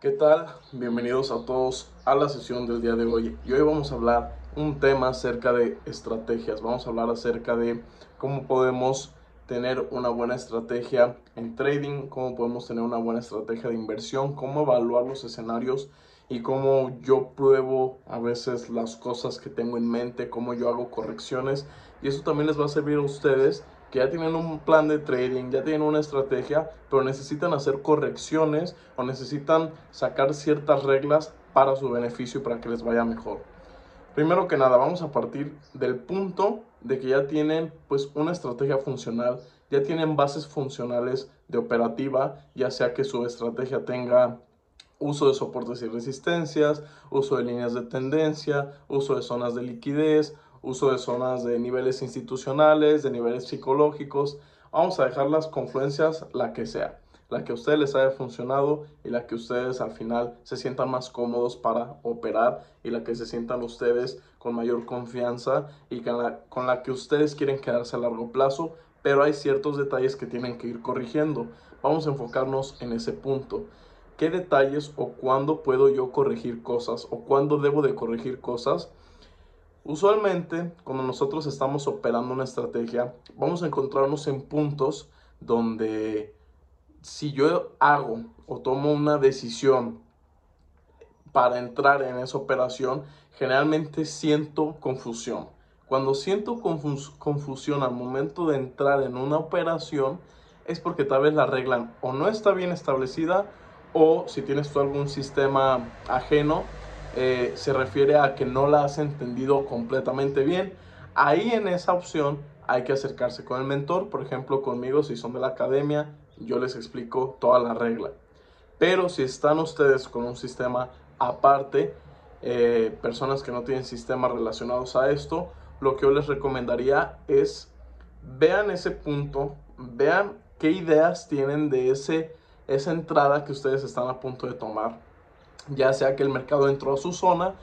¿Qué tal? Bienvenidos a todos a la sesión del día de hoy. Y hoy vamos a hablar un tema acerca de estrategias. Vamos a hablar acerca de cómo podemos tener una buena estrategia en trading, cómo podemos tener una buena estrategia de inversión, cómo evaluar los escenarios y cómo yo pruebo a veces las cosas que tengo en mente, cómo yo hago correcciones. Y eso también les va a servir a ustedes que ya tienen un plan de trading, ya tienen una estrategia, pero necesitan hacer correcciones o necesitan sacar ciertas reglas para su beneficio y para que les vaya mejor. Primero que nada, vamos a partir del punto de que ya tienen pues una estrategia funcional, ya tienen bases funcionales de operativa, ya sea que su estrategia tenga uso de soportes y resistencias, uso de líneas de tendencia, uso de zonas de liquidez, uso de zonas de niveles institucionales, de niveles psicológicos. Vamos a dejar las confluencias la que sea, la que a ustedes les haya funcionado y la que ustedes al final se sientan más cómodos para operar y la que se sientan ustedes con mayor confianza y con la, con la que ustedes quieren quedarse a largo plazo, pero hay ciertos detalles que tienen que ir corrigiendo. Vamos a enfocarnos en ese punto. ¿Qué detalles o cuándo puedo yo corregir cosas o cuándo debo de corregir cosas? Usualmente, cuando nosotros estamos operando una estrategia, vamos a encontrarnos en puntos donde si yo hago o tomo una decisión para entrar en esa operación, generalmente siento confusión. Cuando siento confusión al momento de entrar en una operación, es porque tal vez la regla o no está bien establecida o si tienes tú algún sistema ajeno, eh, se refiere a que no la has entendido completamente bien. Ahí en esa opción hay que acercarse con el mentor, por ejemplo conmigo si son de la academia, yo les explico toda la regla. Pero si están ustedes con un sistema aparte, eh, personas que no tienen sistemas relacionados a esto, lo que yo les recomendaría es vean ese punto, vean qué ideas tienen de ese, esa entrada que ustedes están a punto de tomar ya sea que el mercado entró a su zona,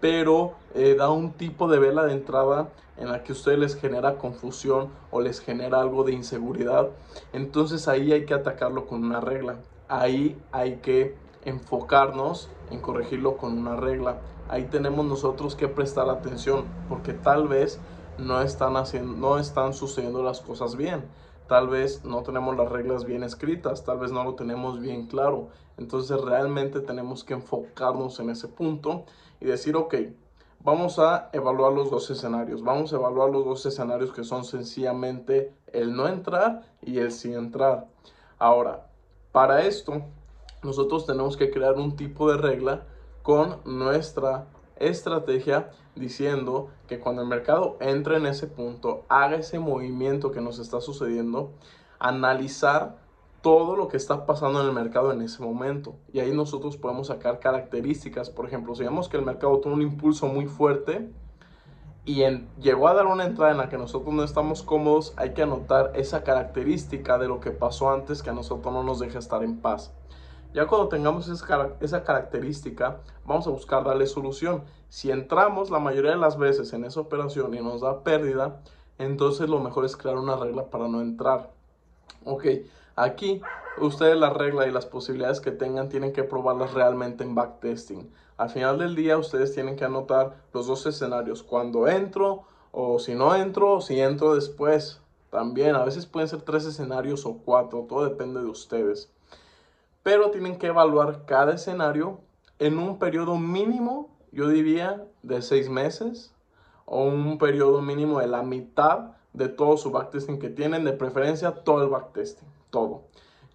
pero eh, da un tipo de vela de entrada en la que a ustedes les genera confusión o les genera algo de inseguridad. Entonces ahí hay que atacarlo con una regla. Ahí hay que enfocarnos en corregirlo con una regla. Ahí tenemos nosotros que prestar atención porque tal vez no están haciendo, no están sucediendo las cosas bien tal vez no tenemos las reglas bien escritas, tal vez no lo tenemos bien claro. Entonces realmente tenemos que enfocarnos en ese punto y decir, ok, vamos a evaluar los dos escenarios. Vamos a evaluar los dos escenarios que son sencillamente el no entrar y el sí entrar. Ahora, para esto, nosotros tenemos que crear un tipo de regla con nuestra estrategia diciendo que cuando el mercado entre en ese punto, haga ese movimiento que nos está sucediendo, analizar todo lo que está pasando en el mercado en ese momento. Y ahí nosotros podemos sacar características. Por ejemplo, si vemos que el mercado tuvo un impulso muy fuerte y llegó a dar una entrada en la que nosotros no estamos cómodos, hay que anotar esa característica de lo que pasó antes que a nosotros no nos deja estar en paz. Ya cuando tengamos esa, característica, vamos a buscar darle solución. Si entramos la mayoría de las veces en esa operación y nos da pérdida, entonces lo mejor es crear una regla para no entrar. Ok, aquí ustedes la regla y las posibilidades que tengan tienen que probarlas realmente en backtesting. Al final del día ustedes tienen que anotar los dos escenarios, cuando entro o si no entro o si entro después. También a veces pueden ser tres escenarios o cuatro, todo depende de ustedes pero tienen que evaluar cada escenario en un periodo mínimo, yo diría, de seis meses o un periodo mínimo de la mitad de todo su backtesting que tienen, de preferencia todo el backtesting, todo.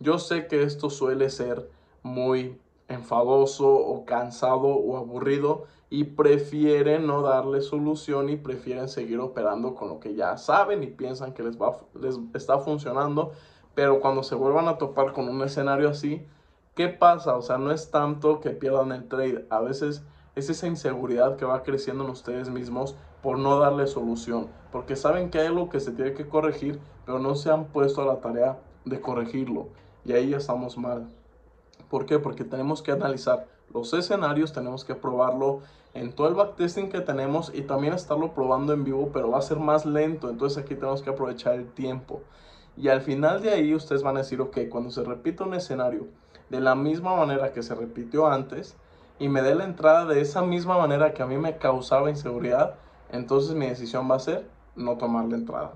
Yo sé que esto suele ser muy enfadoso o cansado o aburrido y prefieren no darle solución y prefieren seguir operando con lo que ya saben y piensan que les, va, les está funcionando, pero cuando se vuelvan a topar con un escenario así, ¿Qué pasa? O sea, no es tanto que pierdan el trade. A veces es esa inseguridad que va creciendo en ustedes mismos por no darle solución. Porque saben que hay algo que se tiene que corregir, pero no se han puesto a la tarea de corregirlo. Y ahí ya estamos mal. ¿Por qué? Porque tenemos que analizar los escenarios, tenemos que probarlo en todo el backtesting que tenemos y también estarlo probando en vivo, pero va a ser más lento. Entonces aquí tenemos que aprovechar el tiempo. Y al final de ahí ustedes van a decir, ok, cuando se repita un escenario de la misma manera que se repitió antes y me dé la entrada de esa misma manera que a mí me causaba inseguridad, entonces mi decisión va a ser no tomar la entrada.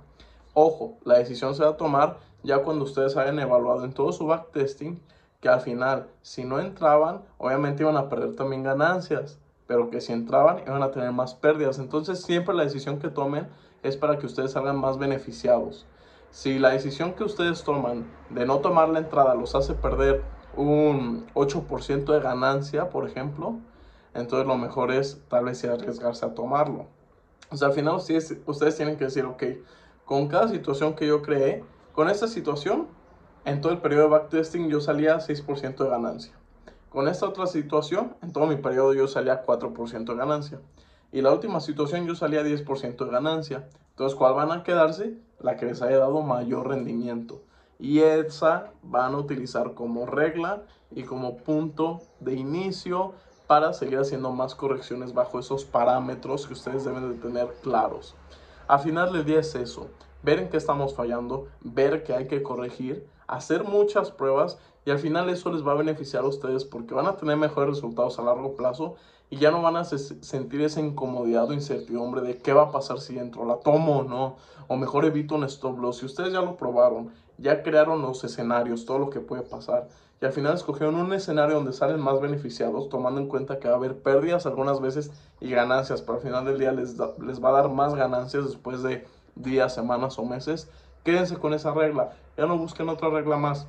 Ojo, la decisión se va a tomar ya cuando ustedes hayan evaluado en todo su backtesting que al final, si no entraban, obviamente iban a perder también ganancias, pero que si entraban iban a tener más pérdidas. Entonces siempre la decisión que tomen es para que ustedes salgan más beneficiados. Si la decisión que ustedes toman de no tomar la entrada los hace perder un 8% de ganancia, por ejemplo, entonces lo mejor es tal vez arriesgarse a tomarlo. O sea, al final ustedes, ustedes tienen que decir, ok, con cada situación que yo creé, con esta situación, en todo el periodo de backtesting yo salía 6% de ganancia. Con esta otra situación, en todo mi periodo yo salía 4% de ganancia. Y la última situación yo salía 10% de ganancia. Entonces, ¿cuál van a quedarse? La que les haya dado mayor rendimiento y esa van a utilizar como regla y como punto de inicio para seguir haciendo más correcciones bajo esos parámetros que ustedes deben de tener claros. A final del día es eso, ver en qué estamos fallando, ver que hay que corregir, hacer muchas pruebas y al final eso les va a beneficiar a ustedes porque van a tener mejores resultados a largo plazo y ya no van a sentir esa incomodidad o incertidumbre de qué va a pasar si entro, la tomo o no, o mejor evito un stop loss. Si ustedes ya lo probaron, ya crearon los escenarios, todo lo que puede pasar, y al final escogieron un escenario donde salen más beneficiados, tomando en cuenta que va a haber pérdidas algunas veces y ganancias, pero al final del día les, les va a dar más ganancias después de días, semanas o meses. Quédense con esa regla, ya no busquen otra regla más.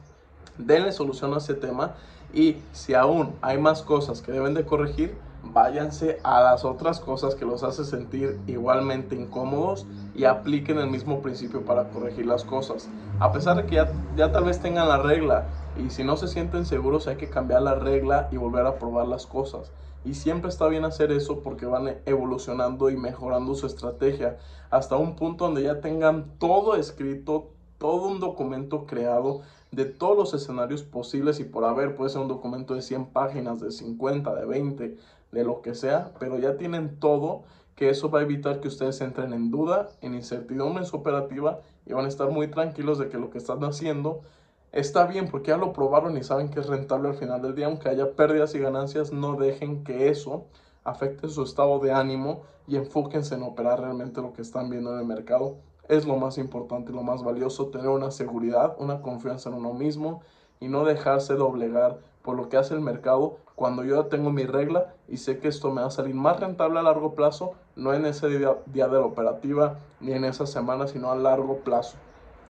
Denle solución a ese tema y si aún hay más cosas que deben de corregir, váyanse a las otras cosas que los hace sentir igualmente incómodos y apliquen el mismo principio para corregir las cosas. A pesar de que ya, ya, tal vez tengan la regla y si no se sienten seguros hay que cambiar la regla y volver a probar las cosas. Y siempre está bien hacer eso porque van evolucionando y mejorando su estrategia hasta un punto donde ya tengan todo escrito, todo un documento creado de todos los escenarios posibles y por haber, puede ser un documento de 100 páginas, de 50, de 20, de lo que sea, pero ya tienen todo, que eso va a evitar que ustedes entren en duda, en incertidumbre en su operativa y van a estar muy tranquilos de que lo que están haciendo está bien porque ya lo probaron y saben que es rentable al final del día, aunque haya pérdidas y ganancias, no dejen que eso afecte su estado de ánimo y enfóquense en operar realmente lo que están viendo en el mercado. Es lo más importante, lo más valioso, tener una seguridad, una confianza en uno mismo y no dejarse doblegar por lo que hace el mercado cuando yo ya tengo mi regla y sé que esto me va a salir más rentable a largo plazo, no en ese día, día de la operativa ni en esa semana, sino a largo plazo.